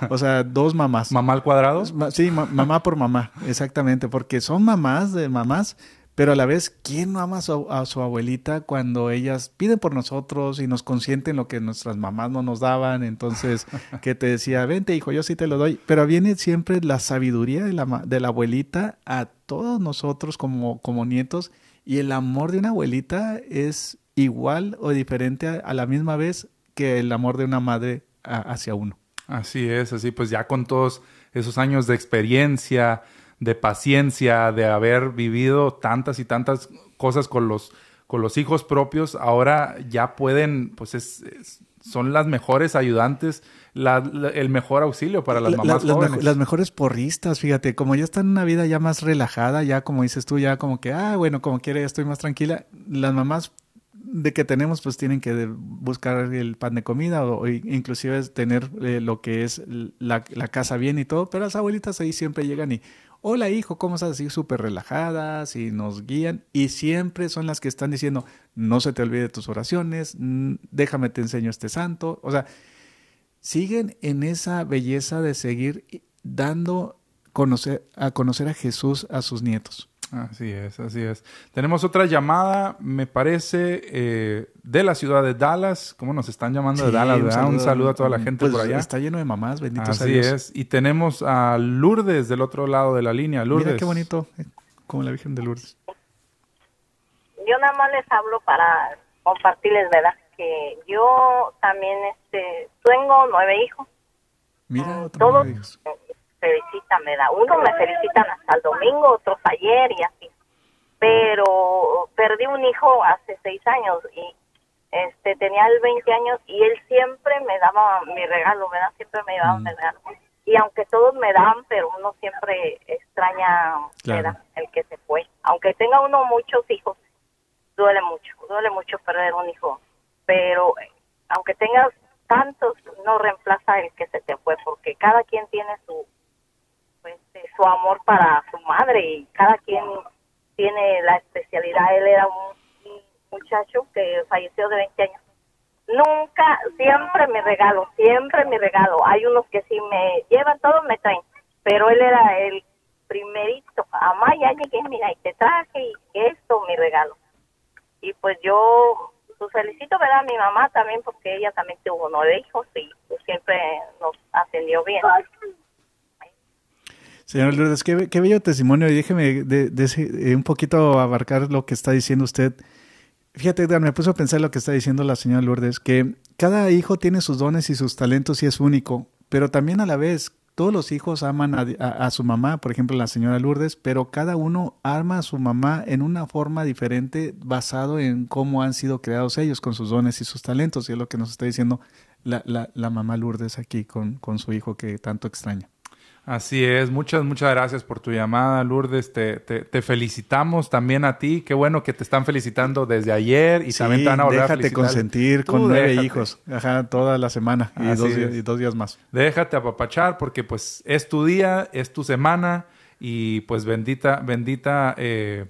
o sea, dos mamás. ¿Mamá al cuadrado? Sí, mamá por mamá, exactamente, porque son mamás de mamás pero a la vez, ¿quién no ama a su, abuelita cuando ellas piden por nosotros y nos consienten lo que nuestras mamás no nos daban? Entonces, que te decía, vente hijo, yo sí te lo doy. Pero viene siempre la sabiduría de la, de la abuelita a todos nosotros como, como nietos y el amor de una abuelita es igual o diferente a, la misma vez que el amor de una madre hacia uno. Así es, así pues ya con todos esos años de experiencia, de paciencia, de haber vivido tantas y tantas cosas con los, con los hijos propios, ahora ya pueden, pues es, son las mejores ayudantes, el mejor auxilio para las mamás jóvenes. las mejores porristas, fíjate, como ya están en una vida ya más relajada, ya como dices tú, ya como que, ah, bueno, como quiere, estoy más tranquila, las mamás de que tenemos pues tienen que buscar el pan de comida o, inclusive tener eh, lo que es la, la, casa bien y todo, pero las abuelitas ahí siempre llegan y hola hijo, ¿cómo estás? Así súper relajadas y nos guían y siempre son las que están diciendo, no se te olvide tus oraciones, déjame te enseño este santo. O sea, siguen en esa belleza de seguir dando conocer, a conocer a Jesús a sus nietos. Así es, así es. Tenemos otra llamada, me parece, eh, de la ciudad de Dallas. ¿Cómo nos están llamando de Dallas? Un saludo, a toda la gente pues por allá. Está lleno de mamás, bendito Así es. Y tenemos a Lourdes del otro lado de la línea. Lourdes. Mira qué bonito, eh, como la Virgen de Lourdes. Yo nada más les hablo para compartirles, ¿verdad? que yo también este tengo nueve hijos. Mira, otro Todos nueve hijos. Felicitan, me da. Uno me felicitan hasta el domingo, otros ayer y así. Pero perdí un hijo hace seis años y este tenía el 20 años y él siempre me daba mi regalo, ¿verdad? Siempre me llevaba Mm. mi regalo. Y aunque todos me dan, pero uno siempre extraña Claro. el que se fue. Aunque tenga uno muchos hijos, duele mucho, duele mucho perder un hijo. Pero aunque tengas tantos, no reemplaza el que se te fue, porque cada quien tiene su eh, su amor para su madre y cada quien tiene la especialidad. Él era un, muchacho que falleció de 20 años. Nunca, siempre me regalo, siempre me regalo. Hay unos que sí me llevan, todos me traen, pero él era el primerito. Amá, ya llegué, mira, y te traje y esto, mi regalo. Y pues yo, pues felicito, ¿verdad? A mi mamá también, porque ella también tuvo nueve hijos y pues, siempre nos atendió bien. Señor Lourdes, qué, qué bello testimonio. Y déjeme de, de eh, un poquito abarcar lo que está diciendo usted. Fíjate, Edgar, me puso a pensar lo que está diciendo la señora Lourdes, que cada hijo tiene sus dones y sus talentos y es único, pero también a la vez todos los hijos aman a su mamá, por ejemplo la señora Lourdes, pero cada uno arma a su mamá en una forma diferente basado en cómo han sido creados ellos con sus dones y sus talentos, y es lo que nos está diciendo la, la, la mamá Lourdes aquí con, con su hijo que tanto extraña. Así es, muchas, muchas gracias por tu llamada, Lourdes. Te, te, te felicitamos también a ti. Qué bueno que te están felicitando desde ayer y Sí, también te van a volver a déjate felicitar. consentir Tú con nueve déjate. hijos, ajá, toda la semana y dos, días, y dos días más. Déjate apapachar porque pues es tu día, es tu semana y pues bendita, bendita, eh,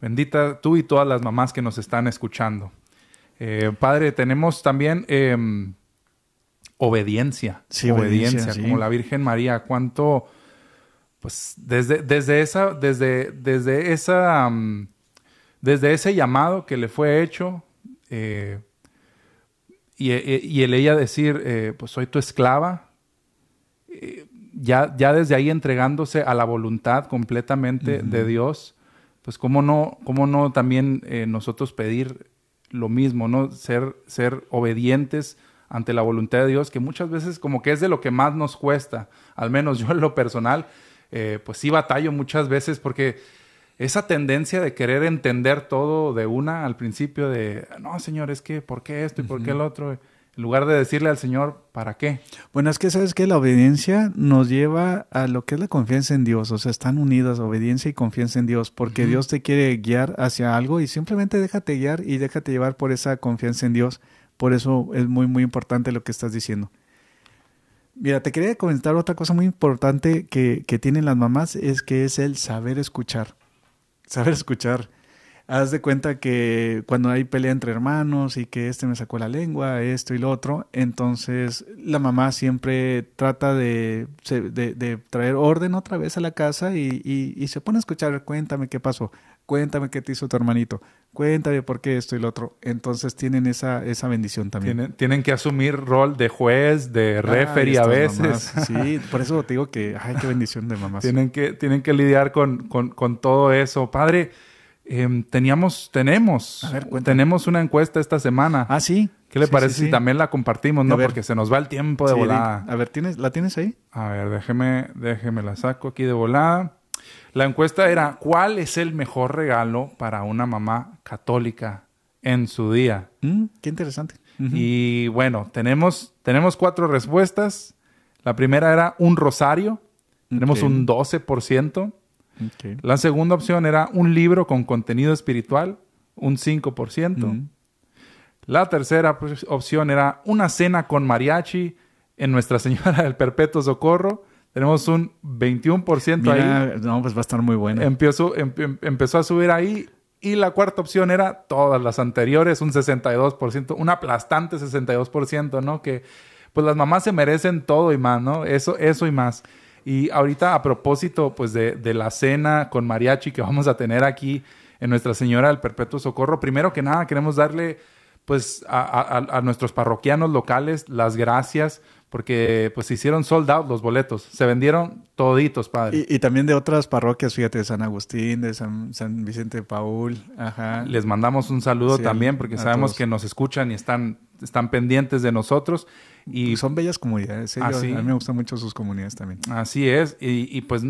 bendita tú y todas las mamás que nos están escuchando. Eh, padre, tenemos también em, obediencia. Sí, obediencia, sí. como la Virgen María. Cuánto, pues desde, desde esa, desde, desde esa, am, desde ese llamado que le fue hecho, eh, y, y- y el ella decir, eh, pues soy tu esclava, eh, ya, ya desde ahí entregándose a la voluntad completamente de Dios, pues cómo no, cómo no también eh, nosotros pedir lo mismo, ¿no? Ser, ser obedientes ante la voluntad de Dios, que muchas veces como que es de lo que más nos cuesta, al menos yo en lo personal, eh, pues sí batallo muchas veces porque esa tendencia de querer entender todo de una al principio de, no, Señor, es que, ¿por qué esto y por qué el otro? En lugar de decirle al Señor, ¿para qué? Bueno, es que sabes que la obediencia nos lleva a lo que es la confianza en Dios, o sea, están unidas obediencia y confianza en Dios, porque Dios te quiere guiar hacia algo y simplemente déjate guiar y déjate llevar por esa confianza en Dios. Por eso es muy, muy importante lo que estás diciendo. Mira, te quería comentar otra cosa muy importante que, que tienen las mamás, es que es el saber escuchar. Saber escuchar. Haz de cuenta que cuando hay pelea entre hermanos y que este me sacó la lengua, esto y lo otro, entonces la mamá siempre trata de, de traer orden otra vez a la casa y, y- y se pone a escuchar, cuéntame qué pasó, cuéntame qué te hizo tu hermanito, cuéntame por qué esto y lo otro. Entonces tienen esa, esa bendición también. Tienen, tienen que asumir rol de juez, de referee a veces. mamás. Sí, por eso te digo que, ay, qué bendición de mamás. tienen, que, tienen que lidiar con, con- con todo eso. Padre, em, teníamos, tenemos, A ver, cuéntame. tenemos una encuesta esta semana. Ah, sí. ¿Qué le Sí, parece sí, si también la compartimos, no? Porque se nos va el tiempo de volada. A ver, ¿tienes, ¿la tienes ahí? A ver, déjeme, déjeme la saco aquí de volada. La encuesta era, ¿cuál es el mejor regalo para una mamá católica en su día? Mm, qué interesante. Y bueno, tenemos, tenemos cuatro respuestas. La primera era un rosario. Tenemos un 12%. Ok. La segunda opción era un libro con contenido espiritual, un 5%. Mm. La tercera opción era una cena con mariachi en Nuestra Señora del Perpetuo Socorro. Tenemos un 21% ahí. Mira, no, pues va a estar muy bueno. Empezó, em- em- empezó a subir ahí. Y la cuarta opción era todas las anteriores, un 62%, un aplastante 62%, ¿no? Que pues las mamás se merecen todo y más, ¿no? Eso, eso y más. Y ahorita a propósito pues de, de la cena con mariachi que vamos a tener aquí en Nuestra Señora del Perpetuo Socorro, primero que nada queremos darle pues a, a- a- a nuestros parroquianos locales las gracias porque pues se hicieron sold out los boletos, se vendieron toditos, padre. Y, y también de otras parroquias, fíjate, de San Agustín, de San, San Vicente de Paul, ajá. Les mandamos un saludo Sí, también porque sabemos todos. que nos escuchan y están están pendientes de nosotros. Y son bellas comunidades. ¿eh? Yo- Así. A mí me gustan mucho sus comunidades también. Así es, y, y pues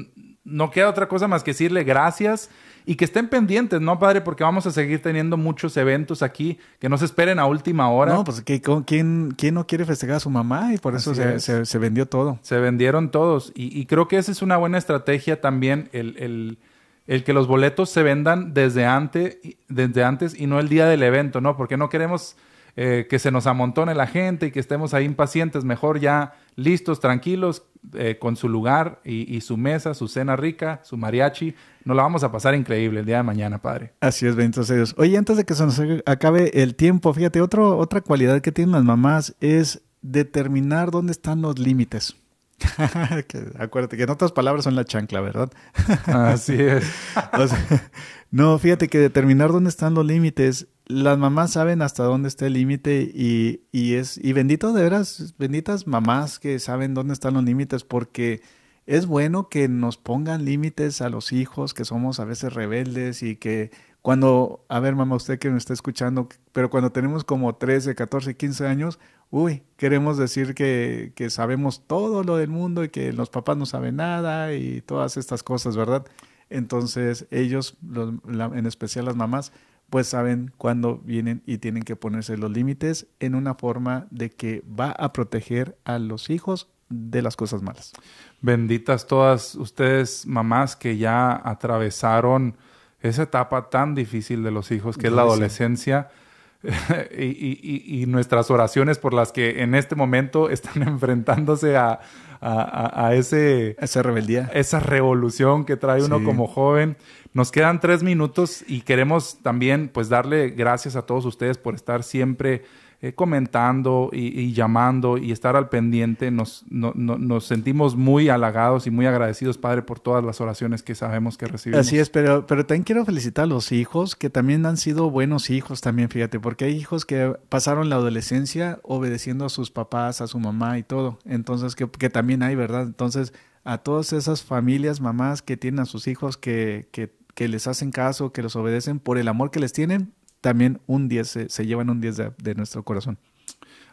no queda otra cosa más que decirle gracias y que estén pendientes, ¿no, padre? Porque vamos a seguir teniendo muchos eventos aquí, que no se esperen a última hora. No, pues ¿qué- con- ¿quién, ¿quién no quiere festejar a su mamá? Y por eso Así se, es. se- se vendió todo. Se vendieron todos y, y creo que esa es una buena estrategia también, el, el- el que los boletos se vendan desde antes, desde antes y no el día del evento, ¿no? Porque no queremos eh, que se nos amontone la gente y que estemos ahí impacientes, mejor ya listos, tranquilos, eh, con su lugar y, y su mesa, su cena rica, su mariachi. Nos la vamos a pasar increíble el día de mañana, padre. Así es, bendito sea Dios. Oye, antes de que se nos acabe el tiempo, fíjate, otro, otra cualidad que tienen las mamás es determinar dónde están los límites. Que- acuérdate que en otras palabras son la chancla, ¿verdad? Así es. O sea, no, fíjate que determinar dónde están los límites, las mamás saben hasta dónde está el límite y, es, y bendito de veras, benditas mamás que saben dónde están los límites porque es bueno que nos pongan límites a los hijos que somos a veces rebeldes y que cuando, a ver mamá, usted que me está escuchando, pero cuando tenemos como 13, 14, 15 años, uy, queremos decir que, que sabemos todo lo del mundo y que los papás no saben nada y todas estas cosas, ¿verdad? Entonces ellos, los- la- en especial las mamás, pues saben cuándo vienen y tienen que ponerse los límites en una forma de que va a proteger a los hijos de las cosas malas. Benditas todas ustedes, mamás, que ya atravesaron esa etapa tan difícil de los hijos, que es la adolescencia, y- y- y nuestras oraciones por las que en este momento están enfrentándose a, a- ese, Esa rebeldía. esa revolución que trae uno Sí. como joven. Nos quedan tres minutos y queremos también pues darle gracias a todos ustedes por estar siempre eh, comentando y, llamando y estar al pendiente. Nos, no- no- nos sentimos muy halagados y muy agradecidos, Padre, por todas las oraciones que sabemos que recibimos. Así es, pero, pero también quiero felicitar a los hijos que también han sido buenos hijos también, fíjate, porque hay hijos que pasaron la adolescencia obedeciendo a sus papás, a su mamá y todo. Entonces, que, que también hay, ¿verdad? Entonces, a todas esas familias, mamás que tienen a sus hijos que, que, que les hacen caso, que los obedecen por el amor que les tienen, también un 10, se, se llevan un 10 de, de nuestro corazón.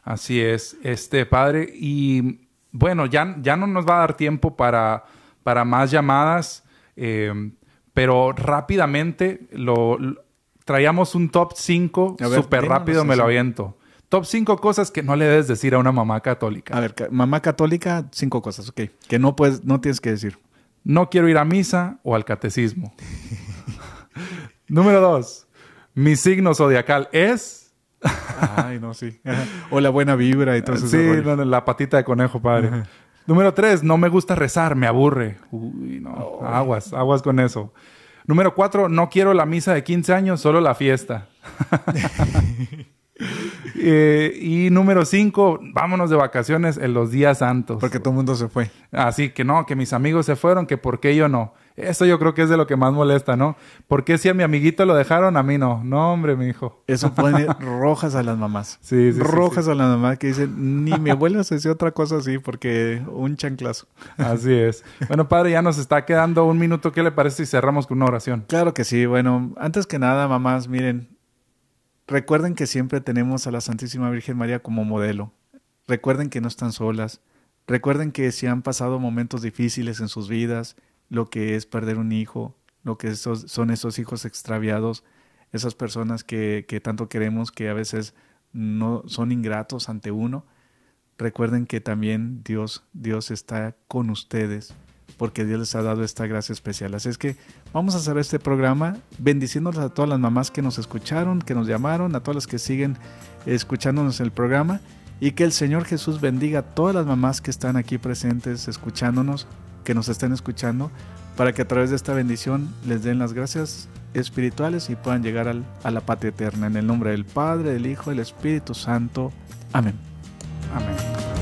Así es, este padre. Y bueno, ya, ya no nos va a dar tiempo para, para más llamadas, eh, pero rápidamente lo, lo- traíamos un top 5 A ver, súper rápido, me lo aviento. Top 5 cosas que no le debes decir a una mamá católica. A ver, mamá católica, cinco cosas, ok, que no puedes, no tienes que decir. No quiero ir a misa o al catecismo. Número 2. Mi signo zodiacal es... Ay, no, sí. o la buena vibra y todo eso. sí, no, no, la patita de conejo, padre. Número tres, no me gusta rezar, me aburre. Uy, no, aguas, aguas con eso. Número cuatro, no quiero la misa de 15 años, solo la fiesta. Eh, y número cinco, vámonos de vacaciones en los días santos. Porque todo el mundo se fue. Así que no, que mis amigos se fueron, que por qué yo no. Eso yo creo que es de lo que más molesta, ¿no? ¿Por qué si a mi amiguito lo dejaron, a mí no? No, hombre, mi hijo. Eso pone rojas a las mamás. Sí, sí, sí, rojas a las mamás que dicen, ni me vuelvas a decir otra cosa así porque un chanclazo. Así es. Bueno, padre, ya nos está quedando un minuto. ¿Qué le parece si cerramos con una oración? Claro que sí. Bueno, antes que nada, mamás, miren, recuerden que siempre tenemos a la Santísima Virgen María como modelo. Recuerden que no están solas. Recuerden que si han pasado momentos difíciles en sus vidas, lo que es perder un hijo, lo que son esos hijos extraviados, esas personas que, que tanto queremos que a veces no son ingratos ante uno, recuerden que también Dios, Dios está con ustedes porque Dios les ha dado esta gracia especial. Así es que vamos a hacer este programa bendiciéndoles a todas las mamás que nos escucharon, que nos llamaron, a todas las que siguen escuchándonos el programa y que el Señor Jesús bendiga a todas las mamás que están aquí presentes escuchándonos, que nos estén escuchando, para que a través de esta bendición les den las gracias espirituales y puedan llegar a la patria eterna. En el nombre del Padre, del Hijo del Espíritu Santo. Amén. Amén.